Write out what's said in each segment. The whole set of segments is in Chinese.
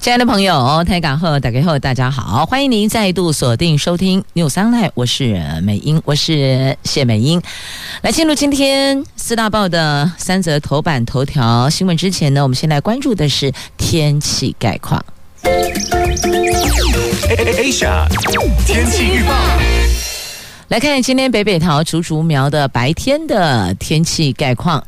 亲爱的朋友，台港后打开后，大家好，欢迎您再度锁定收听 News Online，我是美英，我是谢美英。来进入今天四大报的三则头版头条新闻之前呢，我们先来关注的是天气概况。Asia 天气预报，来看今天北北桃竹竹苗的白天的天气概况。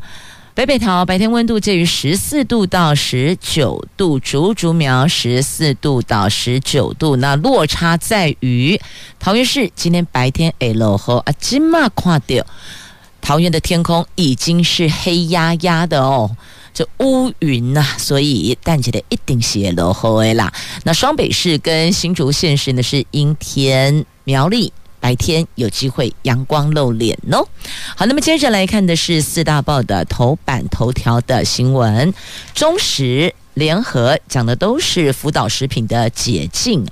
北北桃白天温度介于十四度到十九度，竹竹苗十四度到十九度，那落差在于桃园市今天白天哎落后啊，今嘛看到桃园的天空已经是黑压压的哦，这乌云呐、所以淡季的一定是落后的啦。那双北市跟新竹县市呢是阴天，苗栗。白天有机会阳光露脸哦。好，那么接着来看的是四大报的头版头条的新闻。中时联合讲的都是福岛食品的解禁，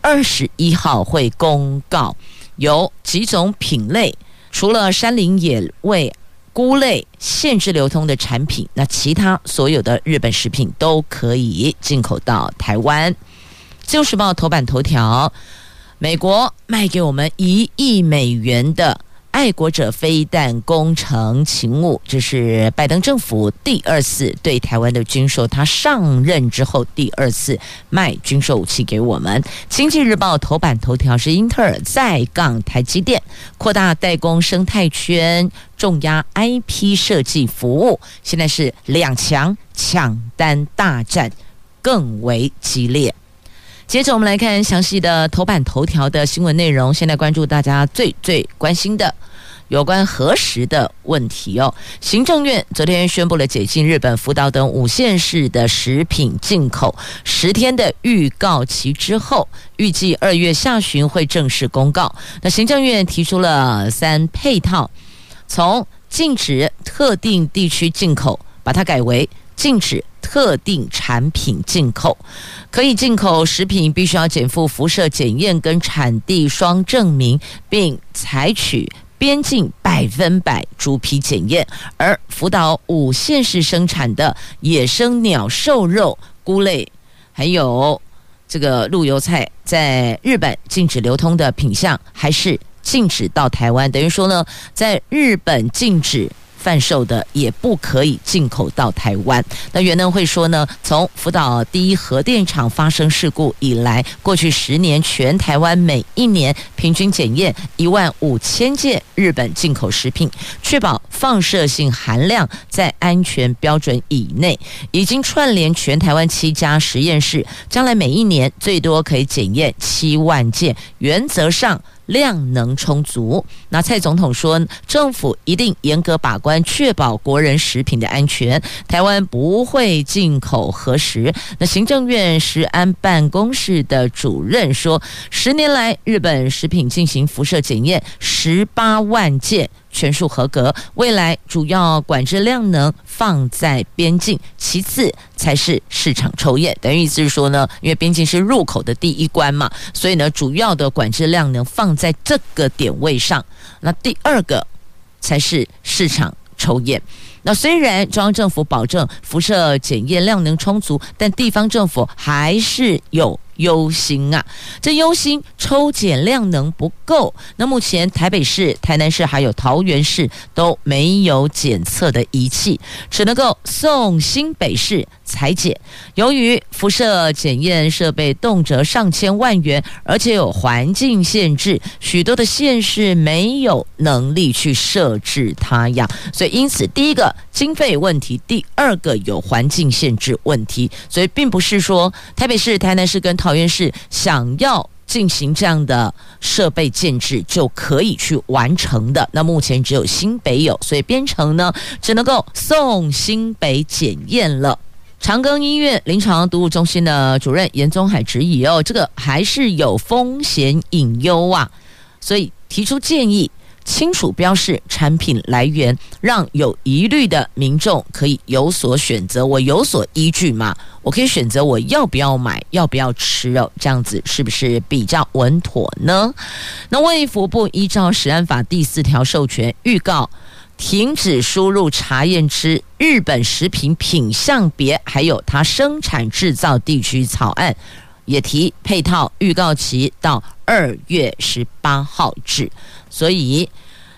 二十一号会公告有几种品类，除了山林野味、菇类限制流通的产品，那其他所有的日本食品都可以进口到台湾。自由时报头版头条。美国卖给我们一亿美元的爱国者飞弹工程勤务，这是拜登政府第二次对台湾的军售。他上任之后第二次卖军售武器给我们。经济日报头版头条是英特尔再杠台积电，扩大代工生态圈，重压 IP 设计服务。现在是两强抢单大战更为激烈。接着我们来看详细的头版头条的新闻内容。现在关注大家最最关心的有关核实的问题哦。行政院昨天宣布了解禁日本福岛等五县市的食品进口十天的预告期之后，预计二月下旬会正式公告。那行政院提出了三配套，从禁止特定地区进口，把它改为禁止。特定产品进口，可以进口食品必须要减负辐射检验跟产地双证明，并采取边境百分百猪皮检验。而福岛五县市生产的野生鸟兽肉、菇类，还有这个陆油菜，在日本禁止流通的品项，还是禁止到台湾。等于说呢，在日本禁止。贩售的也不可以进口到台湾。那原能会说呢，从福岛第一核电厂发生事故以来，过去十年全台湾每一年平均检验一万五千件日本进口食品，确保放射性含量在安全标准以内。已经串联全台湾七家实验室，将来每一年最多可以检验七万件，原则上。量能充足。那蔡总统说，政府一定严格把关，确保国人食品的安全。台湾不会进口核食。那行政院食安办公室的主任说，十年来日本食品进行辐射检验，十八万件。全数合格，未来主要管制量能放在边境，其次才是市场抽验。等于意思是说呢，因为边境是入口的第一关嘛，所以呢，主要的管制量能放在这个点位上。那第二个才是市场抽验。那虽然中央政府保证辐射检验量能充足，但地方政府还是有。忧心啊！这忧心抽检量能不够。那目前台北市、台南市还有桃园市都没有检测的仪器，只能够送新北市采检。由于辐射检验设备动辄上千万元，而且有环境限制，许多的县市没有能力去设置它呀。所以因此，第一个经费问题，第二个有环境限制问题。所以并不是说台北市、台南市跟桃园市想要进行这样的设备建置就可以去完成的。那目前只有新北有，所以编程呢只能够送新北检验了。长庚医院临床毒物中心的主任严宗海质疑哦，这个还是有风险隐忧啊，所以提出建议。清楚标示产品来源，让有疑虑的民众可以有所选择，我有所依据嘛？我可以选择我要不要买，要不要吃哦？这样子是不是比较稳妥呢？那卫福部依照食安法第四条授权，预告停止输入查验之日本食品品项别，还有它生产制造地区草案。也提配套预告期到二月十八号止，所以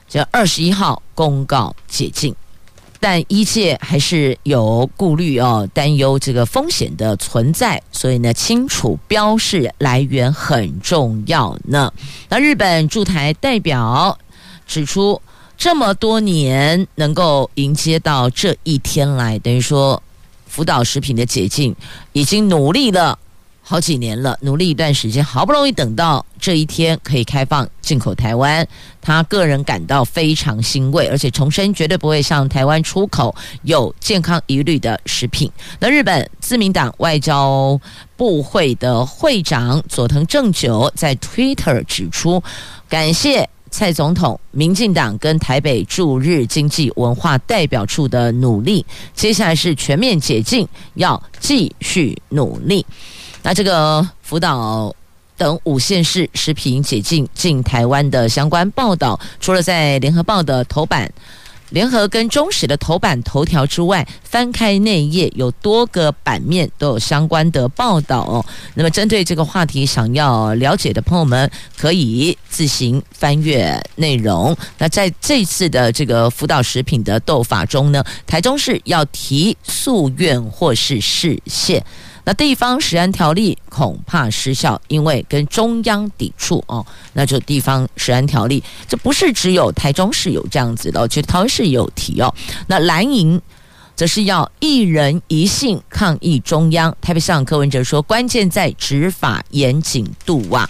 这二十一号公告解禁，但一切还是有顾虑哦，担忧这个风险的存在，所以呢，清楚标示来源很重要呢。那日本驻台代表指出，这么多年能够迎接到这一天来，等于说福岛食品的解禁已经努力了。好几年了，努力一段时间，好不容易等到这一天可以开放进口台湾，他个人感到非常欣慰，而且重申绝对不会向台湾出口有健康疑虑的食品。那日本自民党外交部会的会长佐藤正久在 Twitter 指出，感谢蔡总统、民进党跟台北驻日经济文化代表处的努力，接下来是全面解禁，要继续努力。那这个福岛等五县市食品解禁进台湾的相关报道，除了在联合报的头版、联合跟中时的头版头条之外，翻开内页有多个版面都有相关的报道哦。那么针对这个话题，想要了解的朋友们可以自行翻阅内容。那在这次的这个福岛食品的斗法中呢，台中市要提诉愿或是释宪。那地方食安条例恐怕失效，因为跟中央抵触哦。那就地方食安条例，这不是只有台中市有这样子的，其实台湾市也有提哦。那蓝营则是要一人一信抗议中央。台北市长柯文哲说，关键在执法严谨度啊。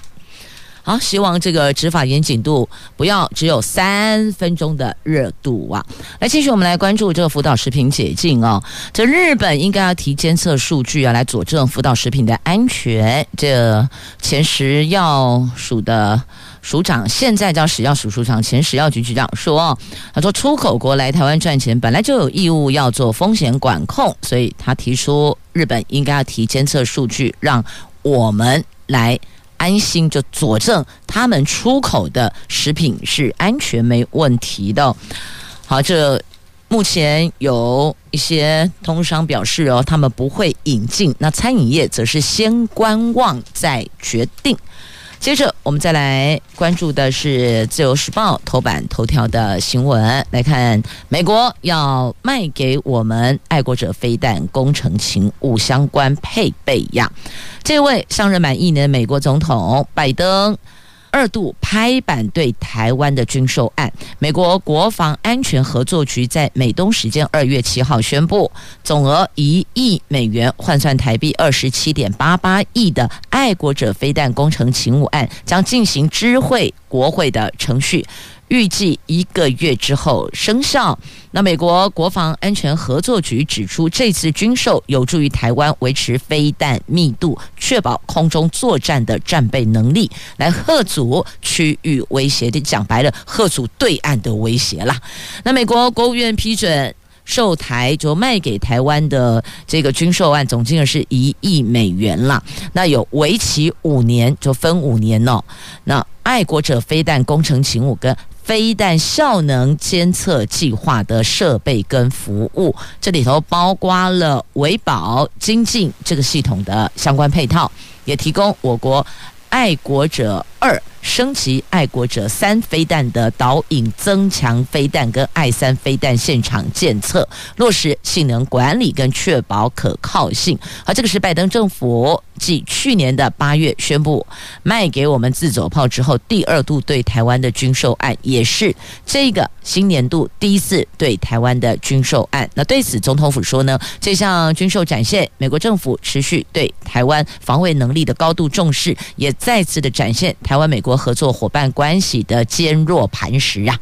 好，希望这个执法严谨度不要只有三分钟的热度啊！来，继续我们来关注这个福岛食品解禁哦。这日本应该要提监测数据啊，来佐证福岛食品的安全。这前食药署的署长，现在叫食药署署长，前食药局局长说，他说出口国来台湾赚钱，本来就有义务要做风险管控，所以他提出日本应该要提监测数据，让我们来。安心就佐证他们出口的食品是安全没问题的。好，这目前有一些通商表示哦，他们不会引进。那餐饮业则是先观望再决定。接着，我们再来关注的是《自由时报》头版头条的新闻。来看，美国要卖给我们爱国者飞弹工程勤务相关配备呀。这位上任满一年的美国总统拜登。二度拍板对台湾的军售案，美国国防安全合作局在美东时间二月七号宣布，总额一亿美元换算台币二十七点八八亿的爱国者飞弹工程勤务案将进行知会国会的程序。预计一个月之后生效。那美国国防安全合作局指出，这次军售有助于台湾维持飞弹密度，确保空中作战的战备能力，来吓阻区域威胁的。讲白了，吓阻对岸的威胁啦。那美国国务院批准售台，就卖给台湾的这个军售案，总金额是一亿美元啦。那有为期五年，就分五年哦。那爱国者飞弹工程勤务跟非但效能监测计划的设备跟服务，这里头包括了维保、精进这个系统的相关配套，也提供我国爱国者二。升级爱国者三飞弹的导引增强飞弹跟爱三飞弹现场检测，落实性能管理跟确保可靠性。而这个是拜登政府继去年的八月宣布卖给我们自走炮之后，第二度对台湾的军售案，也是这个新年度第一次对台湾的军售案。那对此，总统府说呢，这项军售展现美国政府持续对台湾防卫能力的高度重视，也再次的展现台湾美国国合作伙伴关系的坚若磐石啊！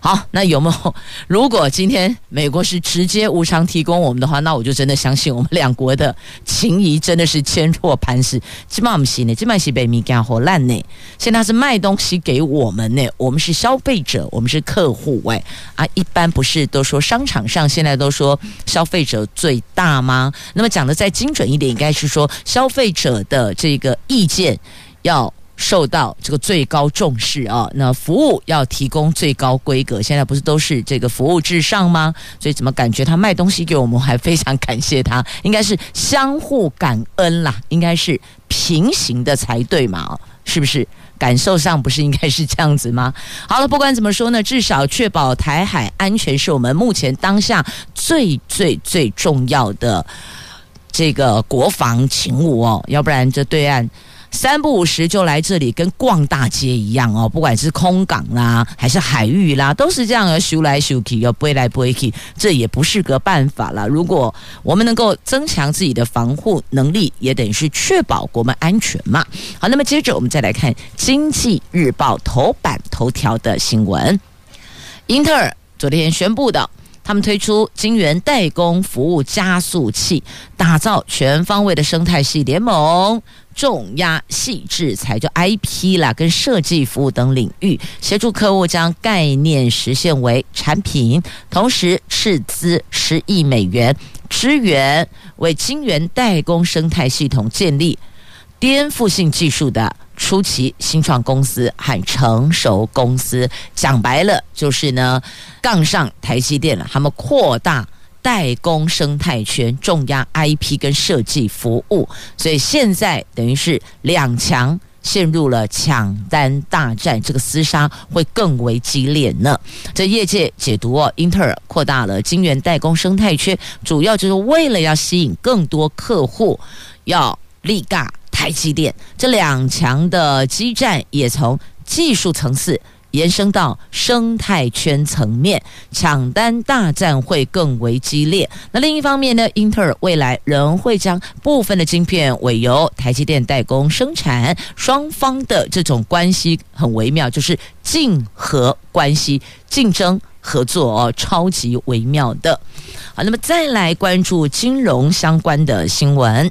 好，那有没有？如果今天美国是直接无偿提供我们的话，那我就真的相信我们两国的情谊真的是坚若磐石。基本上不行呢，基本上是被米干活烂呢。现在是卖东西给我们呢，我们是消费者，我们是客户。喂啊，一般不是都说商场上现在都说消费者最大吗？那么讲的再精准一点，应该是说消费者的这个意见要。受到这个最高重视啊，那服务要提供最高规格，现在不是都是这个服务至上吗？所以怎么感觉他卖东西给我们还非常感谢他，应该是相互感恩啦，应该是平行的才对嘛？是不是？感受上不是应该是这样子吗？好了，不管怎么说呢，至少确保台海安全是我们目前当下最最最重要的这个国防勤务哦，要不然这对岸。三不五时就来这里，跟逛大街一样哦。不管是空港啦，还是海域啦，都是这样的，修来修去，要背来背去，这也不是个办法了。如果我们能够增强自己的防护能力，也等于是确保国门安全嘛。好，那么接着我们再来看《经济日报》头版头条的新闻：英特尔昨天宣布的。他们推出晶圆代工服务加速器，打造全方位的生态系联盟，重压细制材就 IP 啦，跟设计服务等领域，协助客户将概念实现为产品，同时斥资十亿美元支援，为晶圆代工生态系统建立颠覆性技术的。初期新创公司和成熟公司，讲白了就是呢，杠上台积电了。他们扩大代工生态圈，重压 IP 跟设计服务，所以现在等于是两强陷入了抢单大战，这个厮杀会更为激烈呢。这业界解读哦，英特尔扩大了晶圆代工生态圈，主要就是为了要吸引更多客户，要立尬。台积电这两强的激战也从技术层次延伸到生态圈层面，抢单大战会更为激烈。那另一方面呢，英特尔未来仍会将部分的晶片委由台积电代工生产，双方的这种关系很微妙，就是竞合关系，竞争合作哦，超级微妙的。好，那么再来关注金融相关的新闻，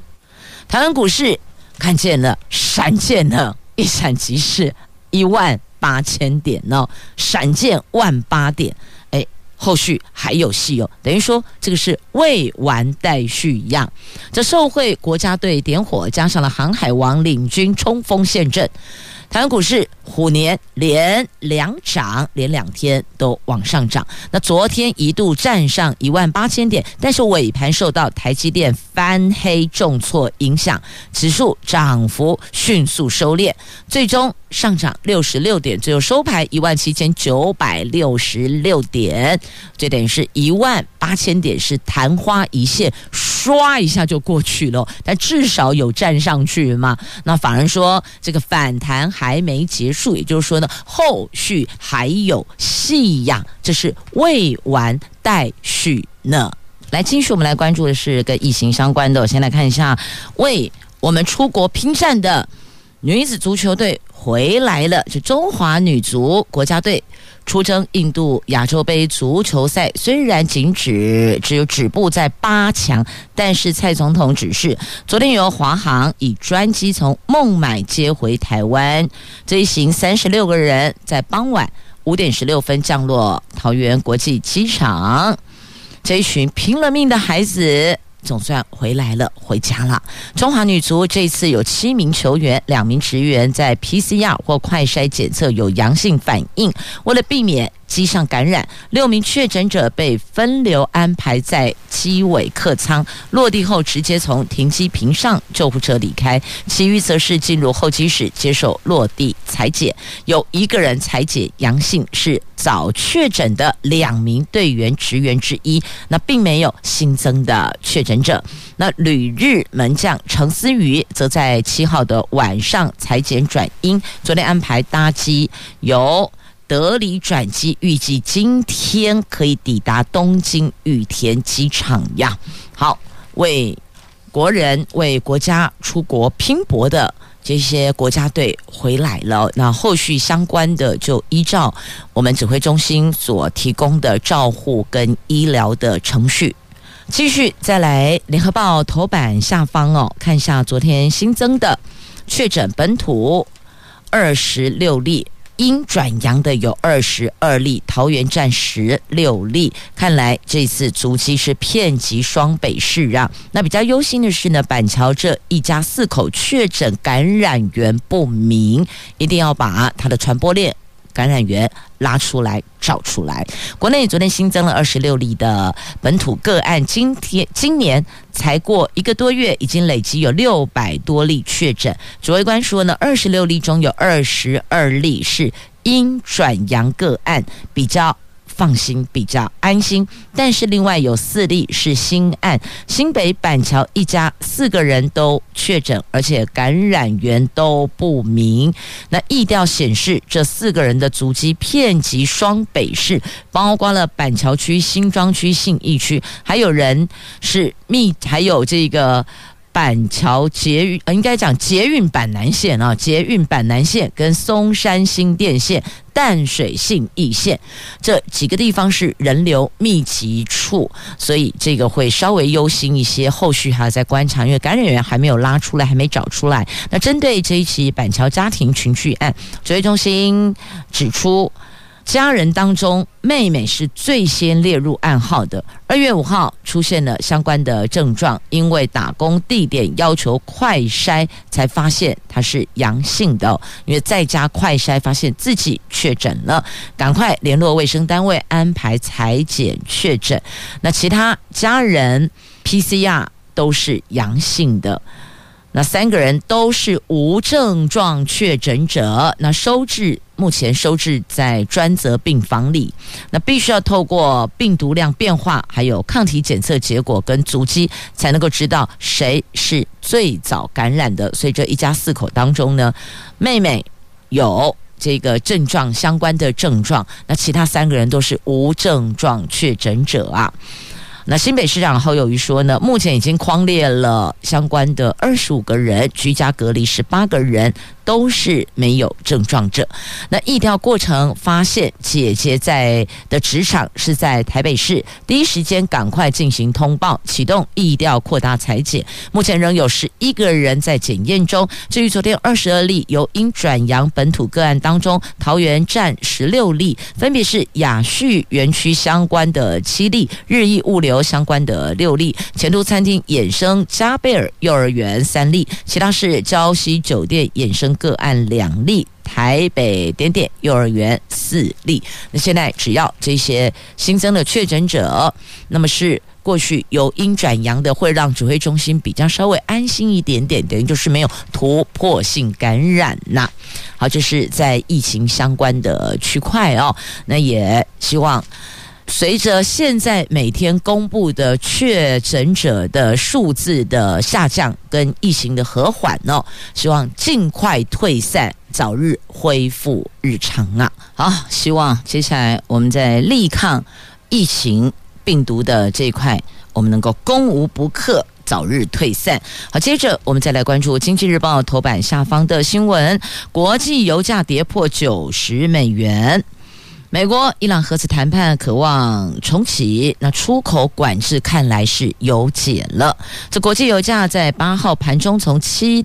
台湾股市。看见了，闪见了，一闪即逝，一万八千点呢，闪见万八点，哎，后续还有戏哦，等于说这个是未完待续一样。这受会国家队点火，加上了航海王领军冲锋陷阵。台湾股市虎年连两涨，连两天都往上涨。那昨天一度站上一万八千点，但是尾盘受到台积电翻黑重挫影响，指数涨幅迅速收敛，最终上涨六十六点，最后收盘一万七千九百六十六点，这等于是一万八千点是昙花一现，唰一下就过去了。但至少有站上去嘛？那法人说这个反弹还。还没结束，也就是说呢，后续还有戏呀，这是未完待续呢。来，继续我们来关注的是跟疫情相关的，我先来看一下，为我们出国拼战的女子足球队回来了，是中华女足国家队。出征印度亚洲杯足球赛，虽然仅止只有止步在八强，但是蔡总统指示，昨天由华航以专机从孟买接回台湾，这一行三十六个人在傍晚五点十六分降落桃园国际机场，这一群拼了命的孩子。总算回来了，回家了。中华女足这次有七名球员，两名职员在 PCR 或快筛检测有阳性反应，为了避免。机上感染，六名确诊者被分流安排在机尾客舱，落地后直接从停机坪上救护车离开，其余则是进入候机室接受落地采检。有一个人采检阳性，是早确诊的两名队员职员之一，那并没有新增的确诊者。那旅日门将程思宇则在七号的晚上采检转阴，昨天安排搭机由。德里转机，预计今天可以抵达东京羽田机场呀。好，为国人、为国家出国拼搏的这些国家队回来了，那后续相关的就依照我们指挥中心所提供的照护跟医疗的程序，继续再来联合报头版下方哦，看一下昨天新增的确诊本土二十六例。阴转阳的有二十二例，桃园站十六例。看来这次足迹是遍及双北市啊。那比较忧心的是呢，板桥这一家四口确诊感染源不明，一定要把它的传播链。感染源拉出来找出来。国内昨天新增了二十六例的本土个案，今天今年才过一个多月，已经累积有六百多例确诊。指挥官说呢，二十六例中有二十二例是阴转阳个案，比较。放心，比较安心。但是另外有四例是新案，新北板桥一家四个人都确诊，而且感染源都不明。那疫调显示，这四个人的足迹遍及双北市，包括了板桥区、新庄区、信义区，还有人是密，还有这个。板桥捷运，应该讲捷运板南线啊，捷运板南线跟松山新店线、淡水信义线这几个地方是人流密集处，所以这个会稍微忧心一些。后续还要再观察，因为感染源还没有拉出来，还没找出来。那针对这一起板桥家庭群聚案，指挥中心指出。家人当中，妹妹是最先列入暗号的。二月五号出现了相关的症状，因为打工地点要求快筛，才发现她是阳性的。因为在家快筛发现自己确诊了，赶快联络卫生单位安排采检确诊。那其他家人 PCR 都是阳性的。那三个人都是无症状确诊者，那收治目前收治在专责病房里，那必须要透过病毒量变化，还有抗体检测结果跟足迹，才能够知道谁是最早感染的。所以这一家四口当中呢，妹妹有这个症状相关的症状，那其他三个人都是无症状确诊者啊。那新北市长侯友谊说呢，目前已经框列了相关的二十五个人，居家隔离十八个人。都是没有症状者。那疫调过程发现，姐姐在的职场是在台北市，第一时间赶快进行通报，启动疫调扩大采检。目前仍有十一个人在检验中。至于昨天二十二例由阴转阳本土个案当中，桃园占十六例，分别是雅旭园区相关的七例，日益物流相关的六例，前途餐厅衍生加贝尔幼儿园三例，其他是礁溪酒店衍生。个案两例，台北点点幼儿园四例。那现在只要这些新增的确诊者，那么是过去由阴转阳的，会让指挥中心比较稍微安心一点点，等于就是没有突破性感染呐。好，这是在疫情相关的区块哦。那也希望。随着现在每天公布的确诊者的数字的下降跟疫情的和缓哦，希望尽快退散，早日恢复日常啊！好，希望接下来我们在力抗疫情病毒的这一块，我们能够攻无不克，早日退散。好，接着我们再来关注《经济日报》头版下方的新闻：国际油价跌破九十美元。美国伊朗核子谈判渴望重启，那出口管制看来是有解了。这国际油价在八号盘中从七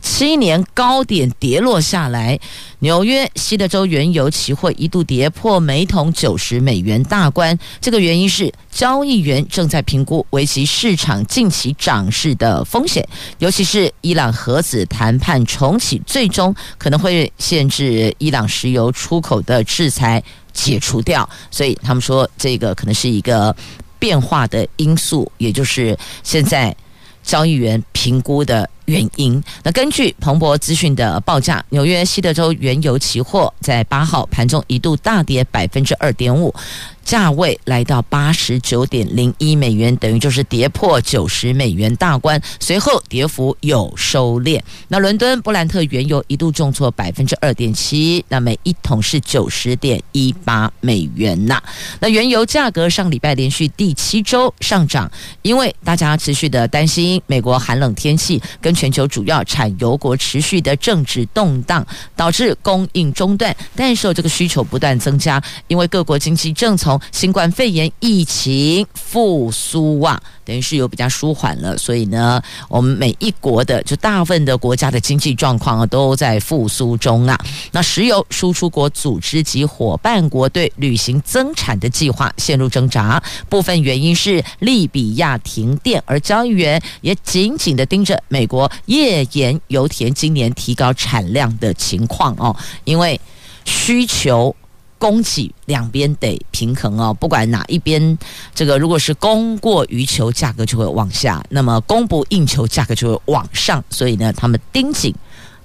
七年高点跌落下来，纽约西德州原油期货一度跌破每桶九十美元大关。这个原因是交易员正在评估为其市场近期涨势的风险，尤其是伊朗核子谈判重启，最终可能会限制伊朗石油出口的制裁解除掉。所以他们说，这个可能是一个变化的因素，也就是现在交易员评估的。原因。那根据彭博资讯的报价，纽约西德州原油期货在八号盘中一度大跌百分之二点五。价位来到八十九点零一美元，等于就是跌破九十美元大关。随后跌幅有收敛。那伦敦布兰特原油一度重挫百分之二点七，那每一桶是九十点一八美元呐。那原油价格上礼拜连续第七周上涨，因为大家持续的担心美国寒冷天气。跟全球主要产油国持续的政治动荡，导致供应中断，但是这个需求不断增加，因为各国经济正从新冠肺炎疫情复苏啊。等于是有比较舒缓了，所以呢，我们每一国的就大部分的国家的经济状况啊，都在复苏中啊。那石油输出国组织及伙伴国对履行增产的计划陷入挣扎，部分原因是利比亚停电，而交易员也紧紧的盯着美国页岩油田今年提高产量的情况哦，因为需求。供给两边得平衡哦，不管哪一边，这个如果是供过于求，价格就会往下；那么供不应求，价格就会往上。所以呢，他们盯紧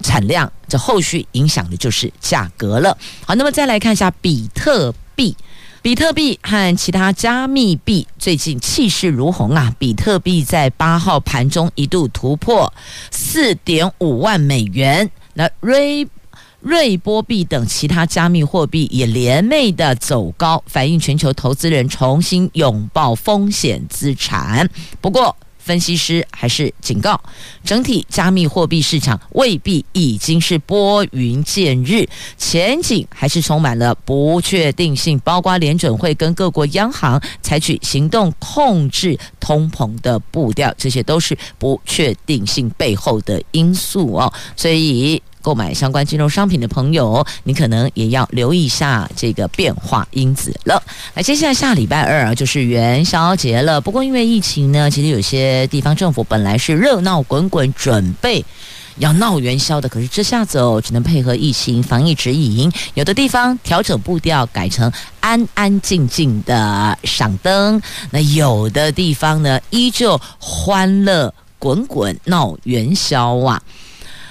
产量，这后续影响的就是价格了。好，那么再来看一下比特币，比特币和其他加密币最近气势如虹啊！比特币在八号盘中一度突破四点五万美元，那瑞。瑞波币等其他加密货币也连袂的走高，反映全球投资人重新拥抱风险资产。不过，分析师还是警告，整体加密货币市场未必已经是拨云见日，前景还是充满了不确定性。包括联准会跟各国央行采取行动控制通膨的步调，这些都是不确定性背后的因素哦。所以。购买相关金融商品的朋友，你可能也要留意一下这个变化因子了。那接下来下礼拜二啊，就是元宵节了。不过因为疫情呢，其实有些地方政府本来是热闹滚滚，准备要闹元宵的，可是这下子哦，只能配合疫情防疫指引，有的地方调整步调，改成安安静静的赏灯。那有的地方呢，依旧欢乐滚滚闹元宵啊。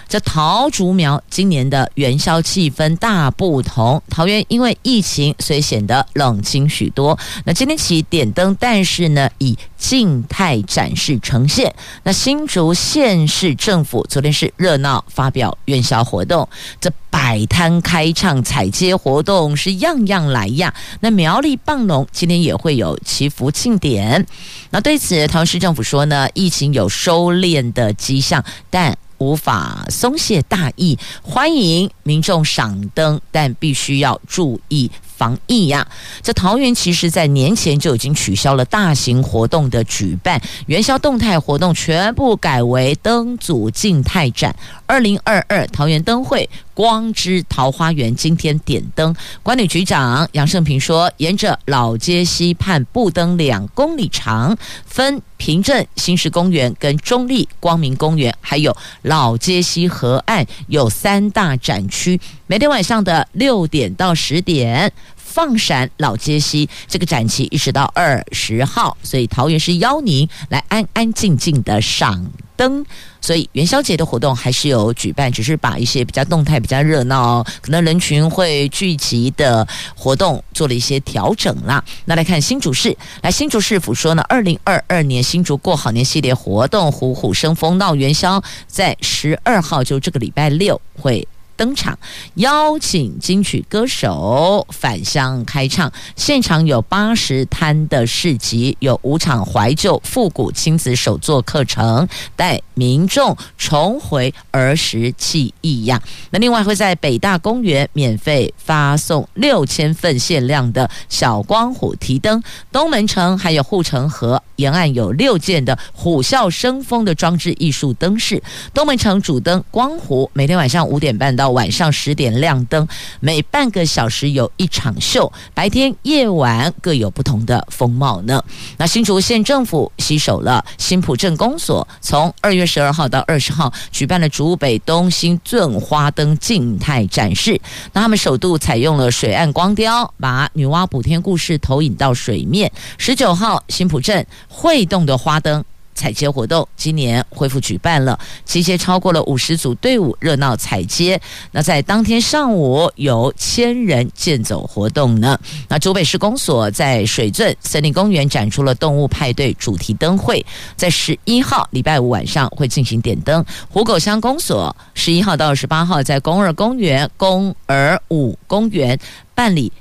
这桃竹苗今年的元宵气氛大不同，桃园因为疫情，所以显得冷清许多。那今天起点灯，但是呢以静态展示呈现。那新竹县市政府昨天是热闹发表元宵活动，这摆摊开唱踩街活动是样样来呀。那苗栗棒农今天也会有祈福庆典。那对此，桃园市政府说呢，疫情有收敛的迹象，但无法松懈大意，欢迎民众赏灯，但必须要注意防疫呀。这桃园其实在年前就已经取消了大型活动的举办，元宵动态活动全部改为灯组静态展。二零二二桃园灯会光之桃花源今天点灯，管理局长杨胜平说，沿着老街溪畔布灯两公里长，分平镇新市公园跟中立光明公园，还有老街溪河岸有三大展区，每天晚上的六点到十点。放闪老街溪这个展期一直到二十号，所以桃园是邀您来安安静静的赏灯。所以元宵节的活动还是有举办，只是把一些比较动态、比较热闹、可能人群会聚集的活动做了一些调整啦。那来看新竹市，来新竹市府说呢，二零二二年新竹过好年系列活动“虎虎生风闹元宵”在十二号，就这个礼拜六会。登场，邀请金曲歌手返乡开唱，现场有八十摊的市集，有五场怀旧复古亲子手作课程，带民众重回儿时记忆呀。那另外会在北大公园免费发送六千份限量的小光虎提灯，东门城还有护城河沿岸有六件的虎啸生风的装置艺术灯饰，东门城主灯光虎每天晚上五点半到。到晚上十点亮灯，每半个小时有一场秀，白天夜晚各有不同的风貌呢。那新竹县政府携手了新埔镇公所，从二月十二号到二十号举办了竹北东新镇花灯静态展示。那他们首度采用了水岸光雕，把女娲补天故事投影到水面。十九号新埔镇会动的花灯。踩街活动今年恢复举办了，集结超过了五十组队伍，热闹踩街。那在当天上午有千人健走活动呢。那竹北市公所在水圳森林公园展出了动物派对主题灯会，在十一号礼拜五晚上会进行点灯。湖口乡公所十一号到二十八号在公二公园、公二五公园办理。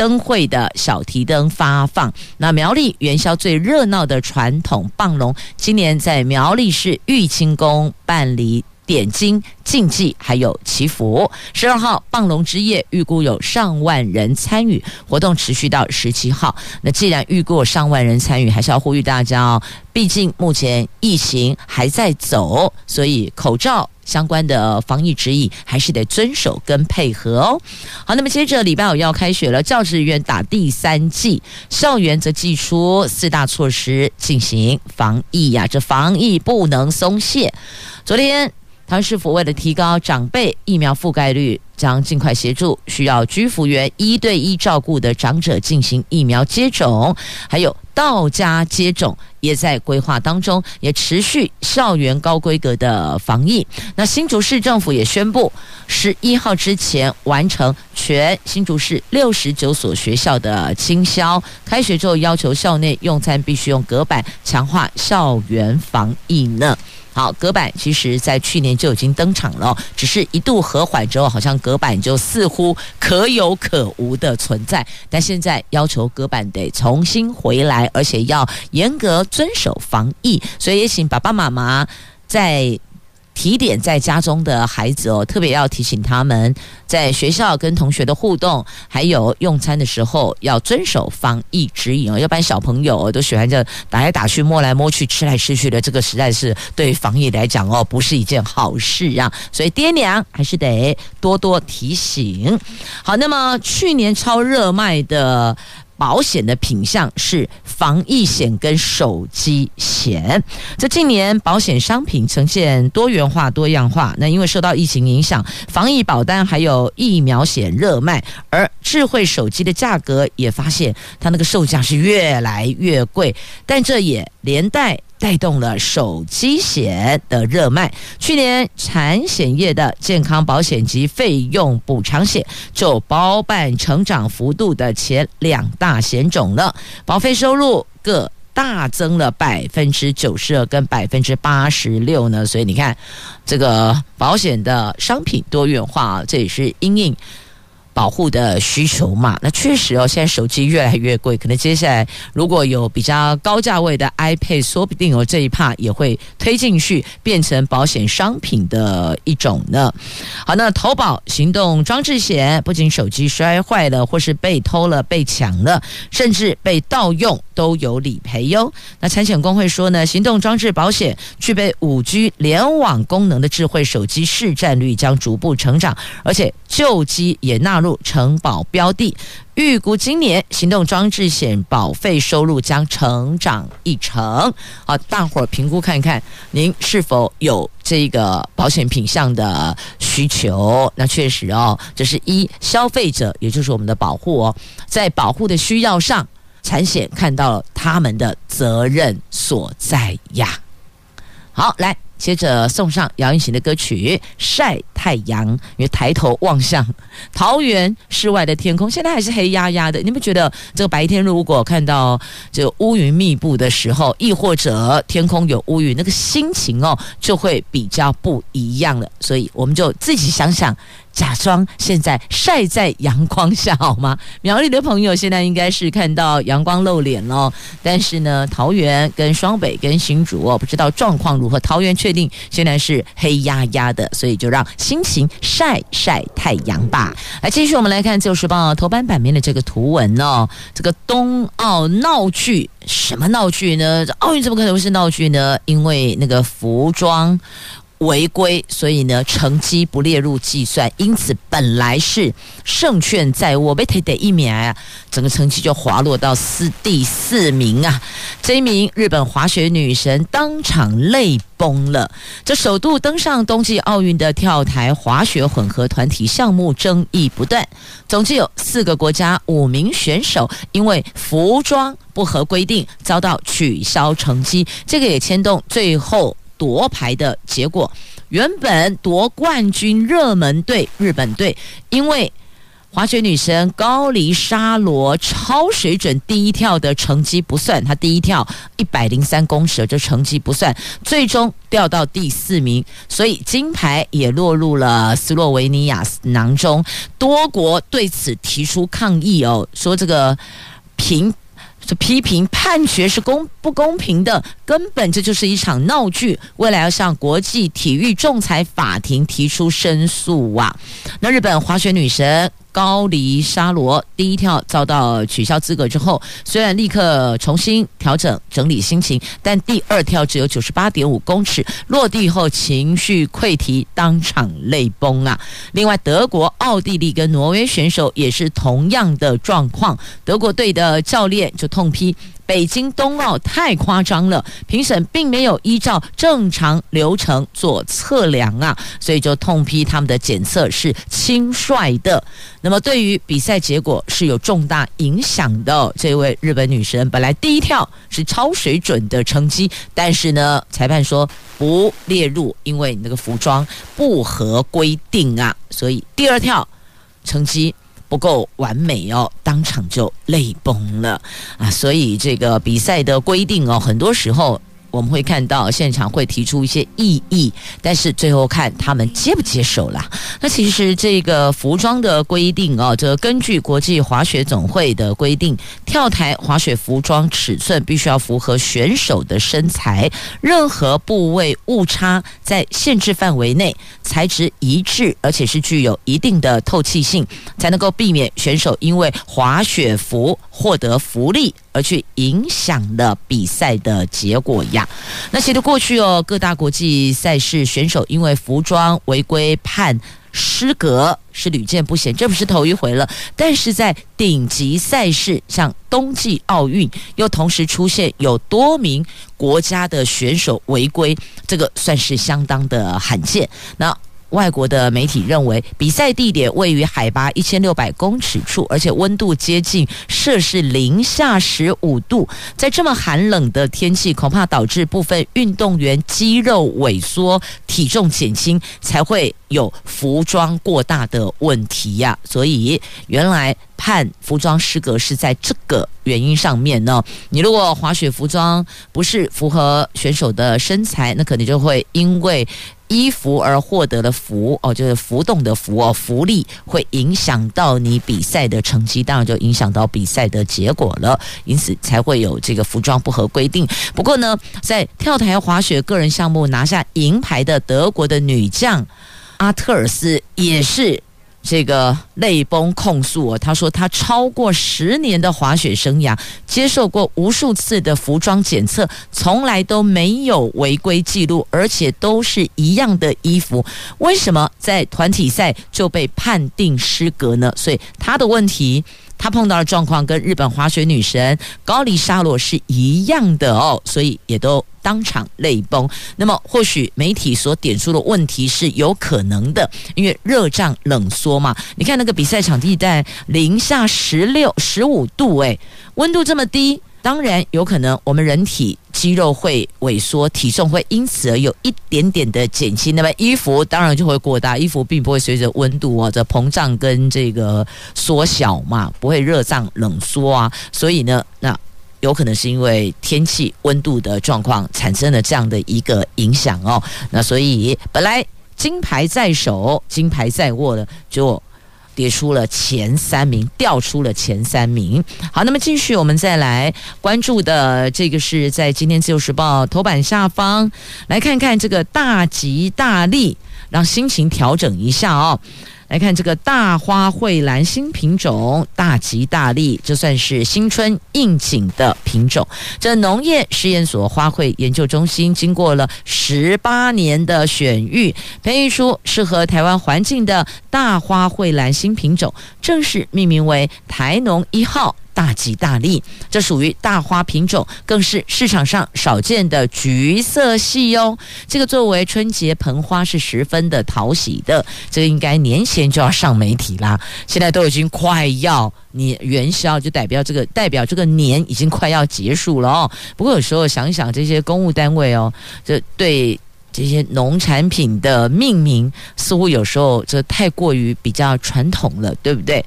灯会的小提灯发放。那苗栗元宵最热闹的传统棒龙，今年在苗栗市玉清宫办理。点睛、竞技还有祈福。十二号棒龙之夜，预估有上万人参与，活动持续到十七号。那既然预估有上万人参与，还是要呼吁大家哦。毕竟目前疫情还在走，所以口罩相关的防疫指引还是得遵守跟配合哦。好，那么接着礼拜五要开学了，教职员打第三剂，校园则祭出四大措施进行防疫呀、这防疫不能松懈。昨天。唐师傅为了提高长辈疫苗覆盖率，将尽快协助需要居服员一对一照顾的长者进行疫苗接种，还有到家接种也在规划当中，也持续校园高规格的防疫。那新竹市政府也宣布，十一号之前完成全新竹市六十九所学校的清消。开学之后，要求校内用餐必须用隔板，强化校园防疫呢。好，隔板其实在去年就已经登场了，只是一度和缓之后，好像隔板就似乎可有可无的存在。但现在要求隔板得重新回来，而且要严格遵守防疫，所以也请爸爸妈妈在。提点在家中的孩子哦，特别要提醒他们，在学校跟同学的互动，还有用餐的时候要遵守防疫指引哦，要不然小朋友都喜欢这打来打去、摸来摸去、吃来吃去的，这个实在是对防疫来讲哦，不是一件好事啊。所以爹娘还是得多多提醒。好，那么去年超热卖的。保险的品项是防疫险跟手机险。这近年保险商品呈现多元化、多样化。那因为受到疫情影响，防疫保单还有疫苗险热卖，而智慧手机的价格也发现它那个售价是越来越贵。但这也连带。带动了手机险的热卖。去年产险业的健康保险及费用补偿险就包办成长幅度的前两大险种了，保费收入各大增了百分之九十二跟百分之八十六呢。所以你看，这个保险的商品多元化，这也是因应。保护的需求嘛，那确实哦，现在手机越来越贵，可能接下来如果有比较高价位的 iPad，说不定哦这一趴也会推进去，变成保险商品的一种呢。好，那投保行动装置险，不仅手机摔坏了，或是被偷了、被抢了，甚至被盗用，都有理赔哟。那产险工会说呢，行动装置保险具备五 G 联网功能的智慧手机市占率将逐步成长，而且旧机也纳入承保标的，预估今年行动装置险保费收入将成长一成。好，大伙儿评估看看，您是否有这个保险品项的需求？那确实哦，这是一消费者，也就是我们的保护哦，在保护的需要上，产险看到了他们的责任所在呀。好，来。接着送上杨云行的歌曲《晒太阳》，因为抬头望向桃园室外的天空，现在还是黑压压的。你们觉得这个白天如果看到这乌云密布的时候，亦或者天空有乌云，那个心情哦就会比较不一样了。所以我们就自己想想。假装现在晒在阳光下好吗？苗栗的朋友现在应该是看到阳光露脸了，但是呢，桃园跟双北跟新竹哦，不知道状况如何。桃园确定现在是黑压压的，所以就让心情晒晒太阳吧。来，继续我们来看《自由时报》头版版面的这个图文哦，这个冬奥闹剧，什么闹剧呢？奥运怎么可能会是闹剧呢？因为那个服装。违规，所以呢，成绩不列入计算，因此本来是胜券在握，被推得一名啊，整个成绩就滑落到四第四名啊！这一名日本滑雪女神当场泪崩了。这首度登上冬季奥运的跳台滑雪混合团体项目争议不断，总计有四个国家五名选手因为服装不合规定遭到取消成绩，这个也牵动最后。夺牌的结果，原本夺冠军热门队日本队，因为滑雪女神高梨沙罗超水准第一跳的成绩不算，她第一跳一百零三公尺，这成绩不算，最终掉到第四名，所以金牌也落入了斯洛维尼亚囊中。多国对此提出抗议哦，说这个评。就批评判决是公不公平的，根本这就是一场闹剧。未来要向国际体育仲裁法庭提出申诉啊！那日本滑雪女神。高黎沙罗第一跳遭到取消资格之后，虽然立刻重新调整整理心情，但第二跳只有九十八点五公尺，落地后情绪溃堤，当场泪崩啊！另外，德国、奥地利跟挪威选手也是同样的状况，德国队的教练就痛批。北京冬奥太夸张了，评审并没有依照正常流程做测量啊，所以就痛批他们的检测是轻率的。那么对于比赛结果是有重大影响的。这位日本女神本来第一跳是超水准的成绩，但是呢，裁判说不列入，因为你那个服装不合规定啊，所以第二跳成绩。不够完美哦，当场就泪崩了啊！所以这个比赛的规定哦，很多时候。我们会看到现场会提出一些异议，但是最后看他们接不接受啦。那其实这个服装的规定哦，这根据国际滑雪总会的规定，跳台滑雪服装尺寸必须要符合选手的身材，任何部位误差在限制范围内，材质一致，而且是具有一定的透气性，才能够避免选手因为滑雪服获得浮力。而去影响了比赛的结果呀。那其实过去哦，各大国际赛事选手因为服装违规判失格是屡见不鲜，这不是头一回了。但是在顶级赛事，像冬季奥运，又同时出现有多名国家的选手违规，这个算是相当的罕见。那。外国的媒体认为，比赛地点位于海拔一千六百公尺处，而且温度接近摄氏零下十五度，在这么寒冷的天气，恐怕导致部分运动员肌肉萎缩、体重减轻，才会有服装过大的问题呀。所以，原来判服装失格是在这个原因上面呢。你如果滑雪服装不是符合选手的身材，那可能就会因为。衣服而获得的浮哦，就是浮动的浮哦，浮力会影响到你比赛的成绩，当然就影响到比赛的结果了，因此才会有这个服装不合规定。不过呢，在跳台滑雪个人项目拿下银牌的德国的女将阿特尔斯也是。这个泪崩控诉哦，他说他超过十年的滑雪生涯，接受过无数次的服装检测，从来都没有违规记录，而且都是一样的衣服，为什么在团体赛就被判定失格呢？所以他的问题。他碰到的状况跟日本滑雪女神高梨沙罗是一样的哦，所以也都当场泪崩。那么或许媒体所点出的问题是有可能的，因为热胀冷缩嘛。你看那个比赛场地在零下十六、十五度，诶，温度这么低。当然有可能，我们人体肌肉会萎缩，体重会因此而有一点点的减轻。那么衣服当然就会过大，衣服并不会随着温度啊这膨胀跟这个缩小嘛，不会热胀冷缩啊。所以呢，那有可能是因为天气温度的状况产生了这样的一个影响哦。那所以本来金牌在手，金牌在握的就。跌出了前三名，掉出了前三名。好，那么继续，我们再来关注的这个是在今天自由时报头版下方，来看看这个大吉大利，让心情调整一下哦。来看这个大花蕙兰新品种大吉大利，这算是新春应景的品种。这农业试验所花卉研究中心经过了十八年的选育，培育出适合台湾环境的大花蕙兰新品种，正式命名为台农一号。大吉大利，这属于大花品种，更是市场上少见的橘色系哦。这个作为春节盆花是十分的讨喜的，这个应该年前就要上媒体啦。现在都已经快要你元宵，就代表这个代表这个年已经快要结束了哦。不过有时候想想，这些公务单位哦，这对。这些农产品的命名，似乎有时候这太过于比较传统了，对不对？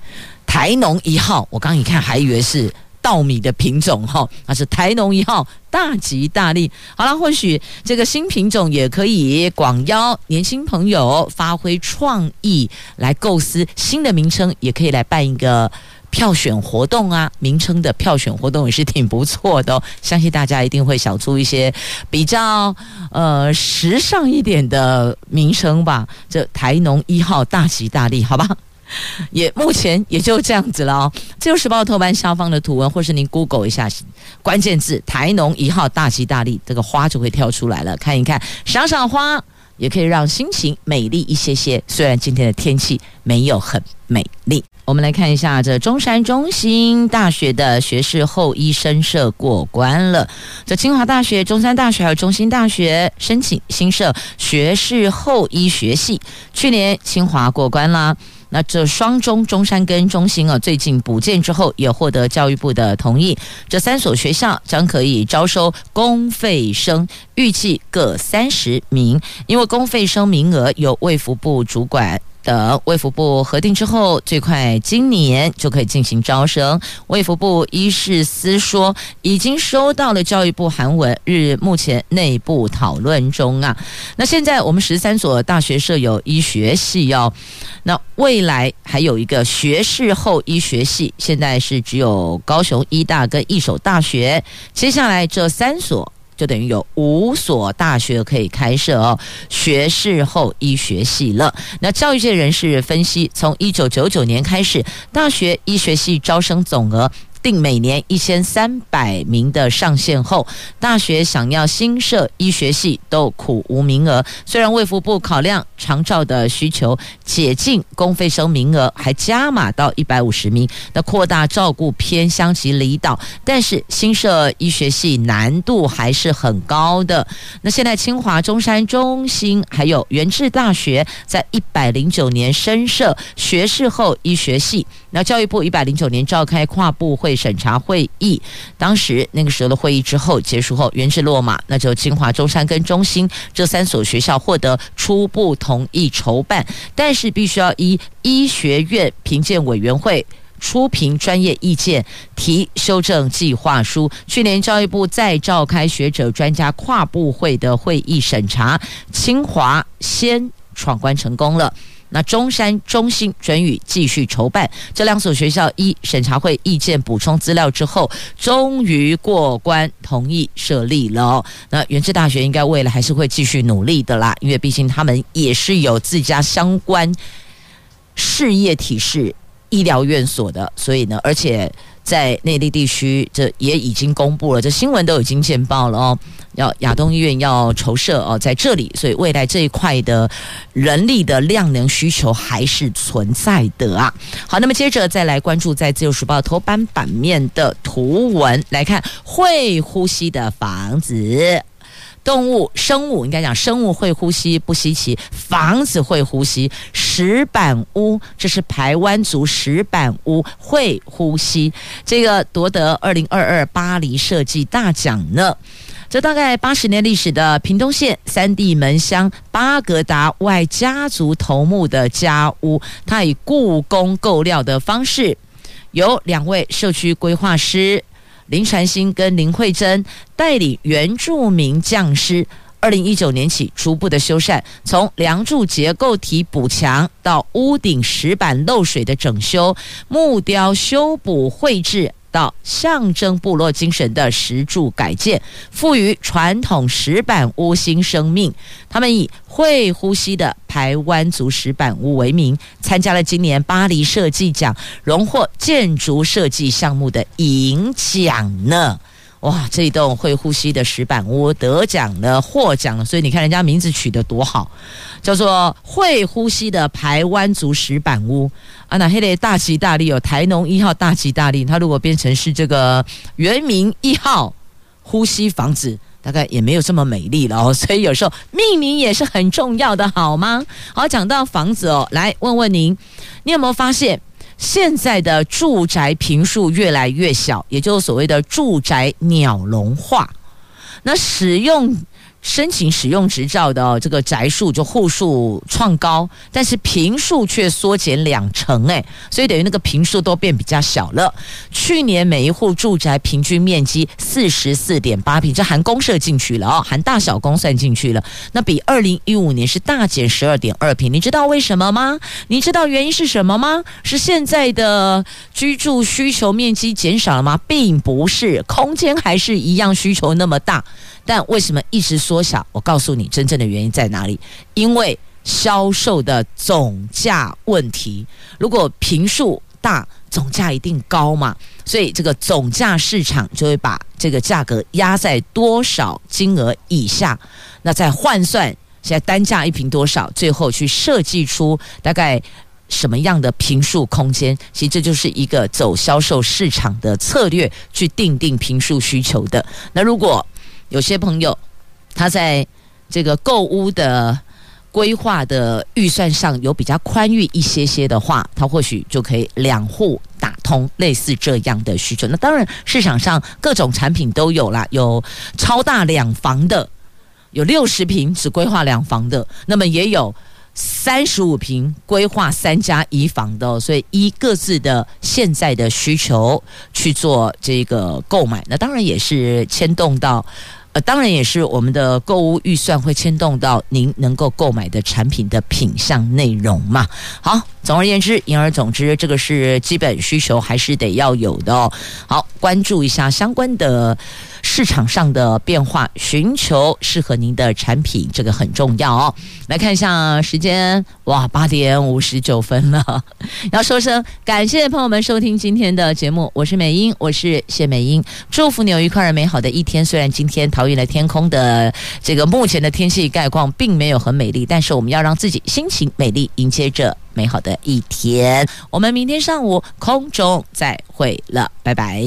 台农一号，我刚一看还以为是稻米的品种哈，那是台农一号，大吉大利。好了，或许这个新品种也可以广邀年轻朋友发挥创意来构思新的名称，也可以来办一个。票选活动啊，名称的票选活动也是挺不错的，相信大家一定会想出一些比较呃时尚一点的名称吧。这台农一号大吉大利，好吧？也目前也就这样子了哦。自由时报头版下方的图文，或是您 Google 一下关键字“台农一号大吉大利”，这个花就会跳出来了，看一看，赏赏花。也可以让心情美丽一些些。虽然今天的天气没有很美丽，我们来看一下这中山中心大学的学士后医生社过关了。这清华大学、中山大学还有中心大学申请新设学士后医学系，去年清华过关啦。那这双中中山跟中心啊，最近补建之后，也获得教育部的同意，这三所学校将可以招收公费生，预计各三十名，因为公费生名额由卫福部主管。等卫福部核定之后，最快今年就可以进行招生。卫福部医事司说，已经收到了教育部函文，日目前内部讨论中啊。那现在我们十三所大学设有医学系哦，那未来还有一个学士后医学系，现在是只有高雄医大跟一所大学，接下来这三所。就等于有五所大学可以开设哦，学士后医学系了。那教育界人士分析，从一九九九年开始，大学医学系招生总额。定每年一千三百名的上限后，大学想要新设医学系都苦无名额。虽然卫福部考量长照的需求，解禁公费生名额，还加码到一百五十名，那扩大照顾偏乡及离岛，但是新设医学系难度还是很高的。那现在清华、中山、中兴还有元智大学在一百零九年深设学士后医学系，那教育部一百零九年召开跨部会。审查会议，当时那个时候的会议之后结束后，元智落马，那就清华、中山跟中兴这三所学校获得初步同意筹办，但是必须要依医学院评鉴委员会出评专业意见，提修正计划书。去年教育部再召开学者专家跨部会的会议审查，清华先闯关成功了。那中山、中心准予继续筹办，这两所学校一审查会意见补充资料之后，终于过关同意设立了。那元智大学应该未来还是会继续努力的啦，因为毕竟他们也是有自家相关事业体是医疗院所的，所以呢，而且。在内地地区，这也已经公布了，这新闻都已经见报了哦。要亚东医院要筹设哦，在这里，所以未来这一块的人力的量能需求还是存在的啊。好，那么接着再来关注在自由时报头版版面的图文来看，会呼吸的房子。动物、生物应该讲生物会呼吸不稀奇，房子会呼吸。石板屋，这是排湾族石板屋会呼吸，这个夺得二零二二巴黎设计大奖呢。这大概八十年历史的屏东县三地门乡巴格达外家族头目的家屋，它以故宫购料的方式，由两位社区规划师。林传兴跟林慧珍带领原住民匠师，二零一九年起逐步的修缮，从梁柱结构体补强到屋顶石板漏水的整修，木雕修补绘制。到象征部落精神的石柱改建，赋予传统石板屋新生命。他们以会呼吸的排湾族石板屋为名，参加了今年巴黎设计奖，荣获建筑设计项目的银奖呢。哇，这一栋会呼吸的石板屋得奖了，获奖了。所以你看人家名字取得多好，叫做会呼吸的排湾族石板屋。啊，那黑的大吉大利有台农一号大吉大利，它如果变成是这个原民一号呼吸房子，大概也没有这么美丽了哦。所以有时候命名也是很重要的，好吗？好，讲到房子哦，来问问您，你有没有发现？现在的住宅坪数越来越小，也就是所谓的住宅鸟笼化。那使用申请使用执照的、这个宅数就户数创高，但是坪数却缩减两成，哎，所以等于那个坪数都变比较小了。去年每一户住宅平均面积四十四点八平，这含公社进去了哦，含大小公算进去了，那比二零一五年是大减十二点二平。你知道为什么吗？你知道原因是什么吗？是现在的居住需求面积减少了吗？并不是，空间还是一样，需求那么大。但为什么一直缩小？我告诉你，真正的原因在哪里？因为销售的总价问题。如果平数大，总价一定高嘛，所以这个总价市场就会把这个价格压在多少金额以下，那再换算现在单价一瓶多少，最后去设计出大概什么样的坪数空间。其实这就是一个走销售市场的策略，去定定坪数需求的。那如果有些朋友，他在这个购屋的规划的预算上有比较宽裕一些些的话，他或许就可以两户打通类似这样的需求。那当然，市场上各种产品都有啦，有超大两房的，有六十平只规划两房的，那么也有三十五平规划三加一房的，所以依各自的现在的需求去做这个购买。那当然也是牵动到。呃，当然也是我们的购物预算会牵动到您能够购买的产品的品项内容嘛。好，总而言之，言而总之，这个是基本需求还是得要有的哦。好，关注一下相关的。市场上的变化，寻求适合您的产品，这个很重要哦。来看一下时间，哇，八点五十九分了。要说声感谢朋友们收听今天的节目，我是美英，我是谢美英，祝福你有愉快而美好的一天。虽然今天桃园的天空的这个目前的天气概况并没有很美丽，但是我们要让自己心情美丽，迎接着美好的一天。我们明天上午空中再会了，拜拜。